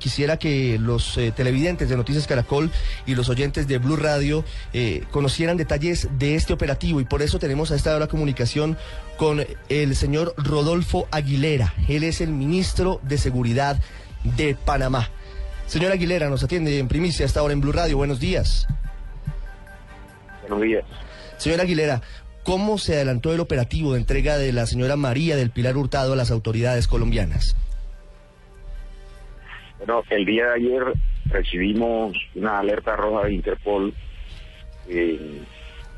Quisiera que los eh, televidentes de Noticias Caracol y los oyentes de Blue Radio eh, conocieran detalles de este operativo y por eso tenemos a esta hora comunicación con el señor Rodolfo Aguilera. Él es el ministro de Seguridad de Panamá. Señor Aguilera, nos atiende en primicia a esta hora en Blue Radio. Buenos días. Buenos días. Señor Aguilera, ¿cómo se adelantó el operativo de entrega de la señora María del Pilar Hurtado a las autoridades colombianas? Bueno, el día de ayer recibimos una alerta roja de Interpol eh,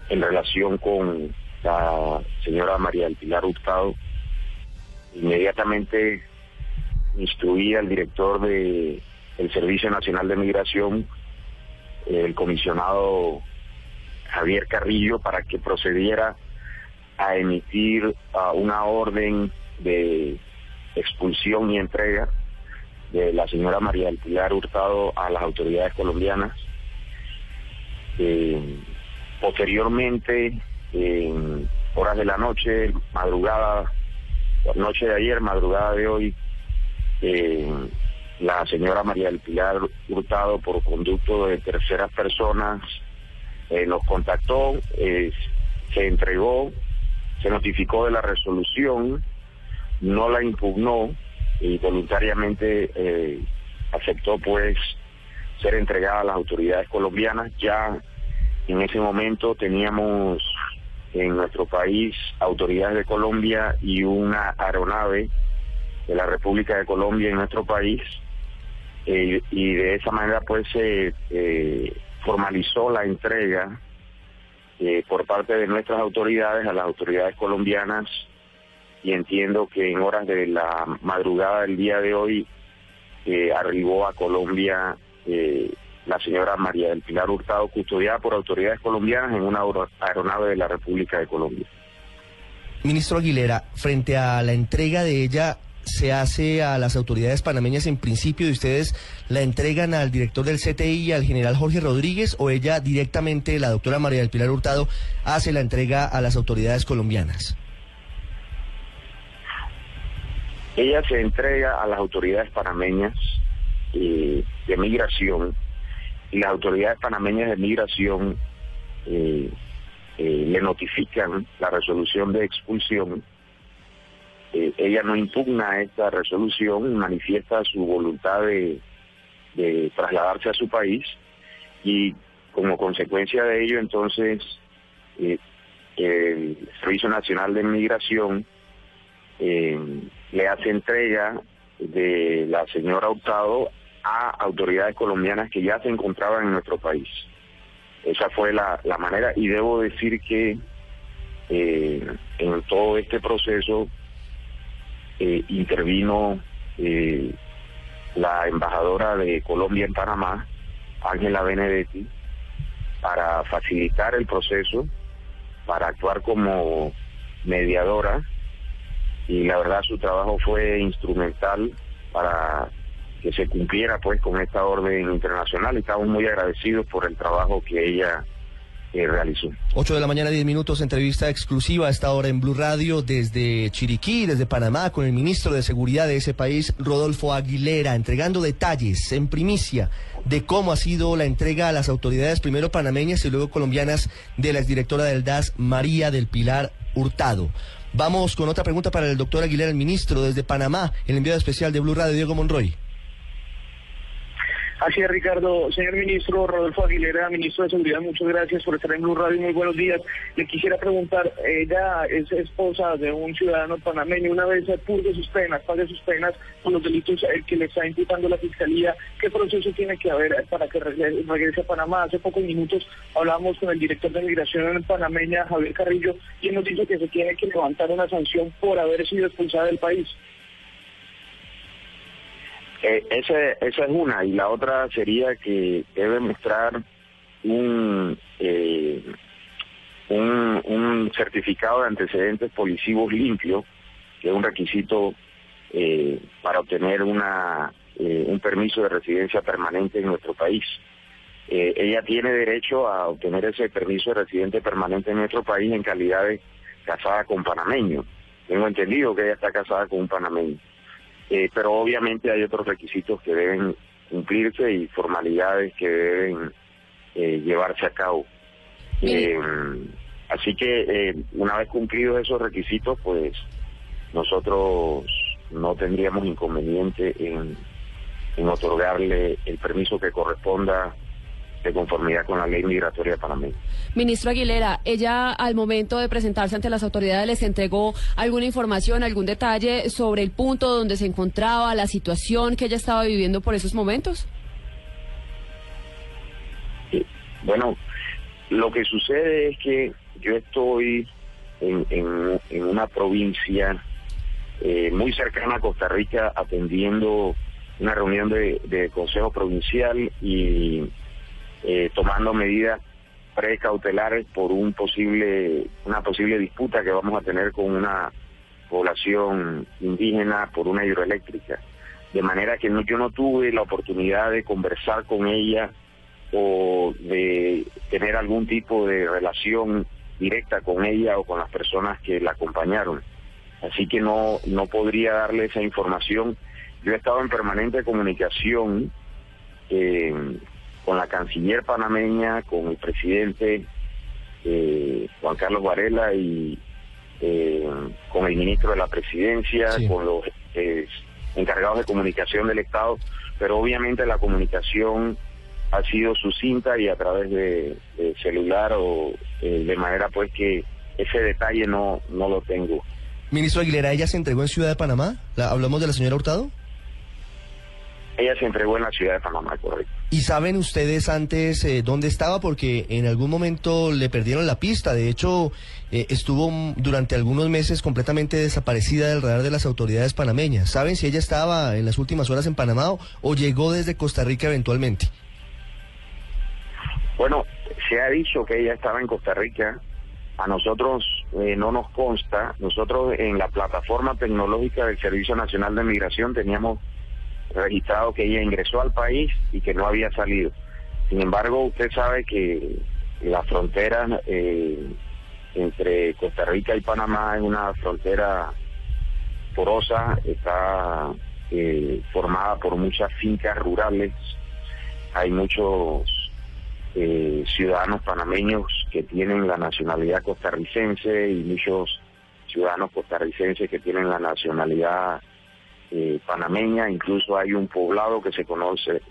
en relación con la señora María del Pilar Hurtado. Inmediatamente instruí al director de el Servicio Nacional de Migración, el comisionado Javier Carrillo, para que procediera a emitir una orden de expulsión y entrega de la señora María del Pilar Hurtado a las autoridades colombianas. Eh, posteriormente, en horas de la noche, madrugada, noche de ayer, madrugada de hoy, eh, la señora María del Pilar Hurtado, por conducto de terceras personas, eh, nos contactó, se entregó, se notificó de la resolución, no la impugnó, y voluntariamente eh, aceptó pues ser entregada a las autoridades colombianas. Ya en ese momento teníamos en nuestro país autoridades de Colombia y una aeronave de la República de Colombia en nuestro país eh, y de esa manera pues se eh, formalizó la entrega por parte de nuestras autoridades a las autoridades colombianas y entiendo que en horas de la madrugada del día de hoy eh, arribó a Colombia eh, la señora María del Pilar Hurtado, custodiada por autoridades colombianas en una aeronave de la República de Colombia. Ministro Aguilera, frente a la entrega de ella, ¿se hace a las autoridades panameñas en principio de ustedes la entregan al director del CTI y al general Jorge Rodríguez o ella directamente, la doctora María del Pilar Hurtado, hace la entrega a las autoridades colombianas? Ella se entrega a las autoridades panameñas eh, de migración y las autoridades panameñas de migración eh, eh, le notifican la resolución de expulsión. ella no impugna esta resolución, manifiesta su voluntad de, de trasladarse a su país y como consecuencia de ello entonces el Servicio Nacional de Migración le hace entrega de la señora Hurtado a autoridades colombianas que ya se encontraban en nuestro país. Esa fue la, manera y debo decir que eh, en todo este proceso eh, intervino eh, la embajadora de Colombia en Panamá, Ángela Benedetti, para facilitar el proceso, para actuar como mediadora y la verdad su trabajo fue instrumental para que se cumpliera pues con esta orden internacional estamos muy agradecidos por el trabajo que ella eh, realizó. 8 de la mañana, 10 minutos, entrevista exclusiva a esta hora en Blue Radio desde Chiriquí, desde Panamá, con el ministro de Seguridad de ese país, Rodolfo Aguilera, entregando detalles en primicia de cómo ha sido la entrega a las autoridades, primero panameñas y luego colombianas, de la exdirectora del DAS, María del Pilar Hurtado. Vamos con otra pregunta para el doctor Aguilera, el ministro desde Panamá, el enviado especial de Blue Radio, Diego Monroy. Así es, Ricardo. Señor ministro Rodolfo Aguilera, ministro de Seguridad, muchas gracias por estar en Blue Radio muy buenos días. Le quisiera preguntar, ella es esposa de un ciudadano panameño, una vez purgue sus penas, pague sus penas con los delitos eh, que le está imputando la Fiscalía, ¿qué proceso tiene que haber para que regrese a Panamá? Hace pocos minutos hablábamos con el director de Migración panameña, Javier Carrillo, y él nos dice que se tiene que levantar una sanción por haber sido expulsada del país. Eh, esa, esa es una, y la otra sería que debe mostrar un, eh, un, certificado de antecedentes policivos limpio, que es un requisito eh, para obtener una, eh, un permiso de residencia permanente en nuestro país. Eh, ella tiene derecho a obtener ese permiso de residente permanente en nuestro país en calidad de casada con panameño. Tengo entendido que ella está casada con un panameño. Eh, pero obviamente hay otros requisitos que deben cumplirse y formalidades que deben eh, llevarse a cabo. Eh, así que una vez cumplidos esos requisitos, pues nosotros no tendríamos inconveniente en, en otorgarle el permiso que corresponda de conformidad con la ley migratoria panameña. Ministro Aguilera, ella al momento de presentarse ante las autoridades les entregó alguna información, algún detalle sobre el punto donde se encontraba, la situación que ella estaba viviendo por esos momentos. Sí. Bueno, lo que sucede es que yo estoy en, en- en una provincia eh, muy cercana a Costa Rica atendiendo una reunión de, de Consejo Provincial y eh, tomando medidas precautelares por un posible una posible disputa que vamos a tener con una población indígena por una hidroeléctrica de manera que no, yo no tuve la oportunidad de conversar con ella o de tener algún tipo de relación directa con ella o con las personas que la acompañaron. Así que no, no podría darle esa información. Yo he estado en permanente comunicación eh, con la canciller panameña, con el presidente eh, Juan Carlos Varela y eh, con el ministro de la presidencia, Sí. con los eh, encargados de comunicación del Estado, pero obviamente la comunicación ha sido sucinta y a través de, de celular o eh, de manera pues que ese detalle no, no lo tengo. Ministro Aguilera, ¿ella se entregó en Ciudad de Panamá? ¿La- ¿Hablamos de la señora Hurtado? Ella se entregó en la ciudad de Panamá, correcto. ¿Y saben ustedes antes eh, dónde estaba? Porque en algún momento le perdieron la pista. De hecho, eh, estuvo durante algunos meses completamente desaparecida del radar de las autoridades panameñas. ¿Saben si ella estaba en las últimas horas en Panamá o, o llegó desde Costa Rica eventualmente? Bueno, se ha dicho que ella estaba en Costa Rica. A nosotros eh, no nos consta. Nosotros en la plataforma tecnológica del Servicio Nacional de Migración teníamos registrado que ella ingresó al país y que no había salido. Sin embargo, usted sabe que la frontera eh, entre Costa Rica y Panamá es una frontera porosa, está eh, formada por muchas fincas rurales, hay muchos eh, ciudadanos panameños que tienen la nacionalidad costarricense y muchos ciudadanos costarricenses que tienen la nacionalidad eh, panameña, incluso hay un poblado que se conoce,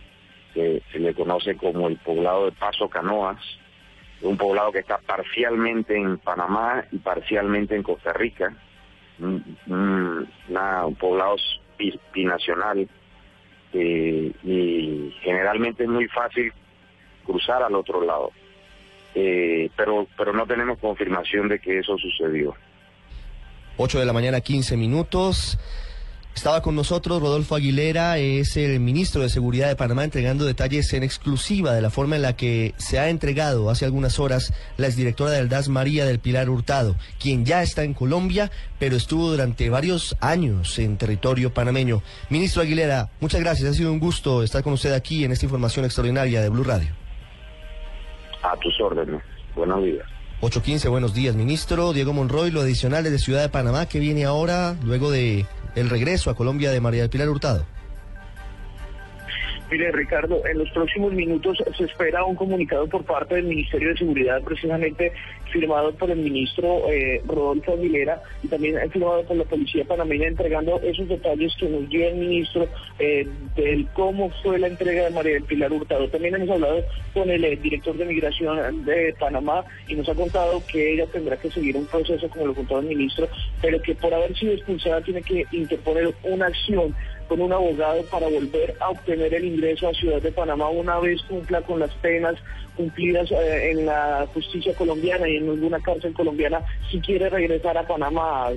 que se le conoce como el poblado de Paso Canoas, un poblado que está parcialmente en Panamá y parcialmente en Costa Rica, un, un- una- un poblado bi- binacional, eh, y generalmente es muy fácil cruzar al otro lado. Eh, pero, pero no tenemos confirmación de que eso sucedió. 8 de la mañana, 15 minutos. Estaba con nosotros Rodolfo Aguilera, es el ministro de Seguridad de Panamá, entregando detalles en exclusiva de la forma en la que se ha entregado hace algunas horas la exdirectora del DAS, María del Pilar Hurtado, quien ya está en Colombia, pero estuvo durante varios años en territorio panameño. Ministro Aguilera, muchas gracias, ha sido un gusto estar con usted aquí en esta información extraordinaria de Blue Radio. A tus órdenes. Buenos días. 815, buenos días, ministro. Diego Monroy, lo adicional de Ciudad de Panamá, que viene ahora, luego de el regreso a Colombia de María del Pilar Hurtado. Mire, Ricardo, en los próximos minutos se espera un comunicado por parte del Ministerio de Seguridad, precisamente firmado por el ministro eh, Rodolfo Aguilera y también firmado por la Policía Panameña, entregando esos detalles que nos dio el ministro eh, del cómo fue la entrega de María del Pilar Hurtado. También hemos hablado con el eh, director de Migración de Panamá y nos ha contado que ella tendrá que seguir un proceso, como lo contó el ministro, pero que por haber sido expulsada tiene que interponer una acción con un abogado para volver a obtener el ingreso a Ciudad de Panamá una vez cumpla con las penas cumplidas eh, en la justicia colombiana y en alguna cárcel colombiana si quiere regresar a Panamá.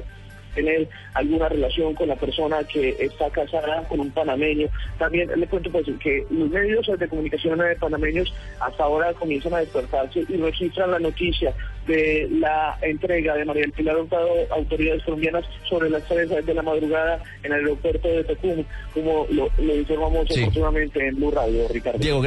tener alguna relación con la persona que está casada con un panameño. También le cuento pues que los medios de comunicación de panameños hasta ahora comienzan a despertarse y registran la noticia de la entrega de María Pilar Hurtado a autoridades colombianas sobre las 3 de la madrugada en el aeropuerto de Tecum, como lo, lo informamos Sí. oportunamente en Blue Radio, Ricardo. Diego.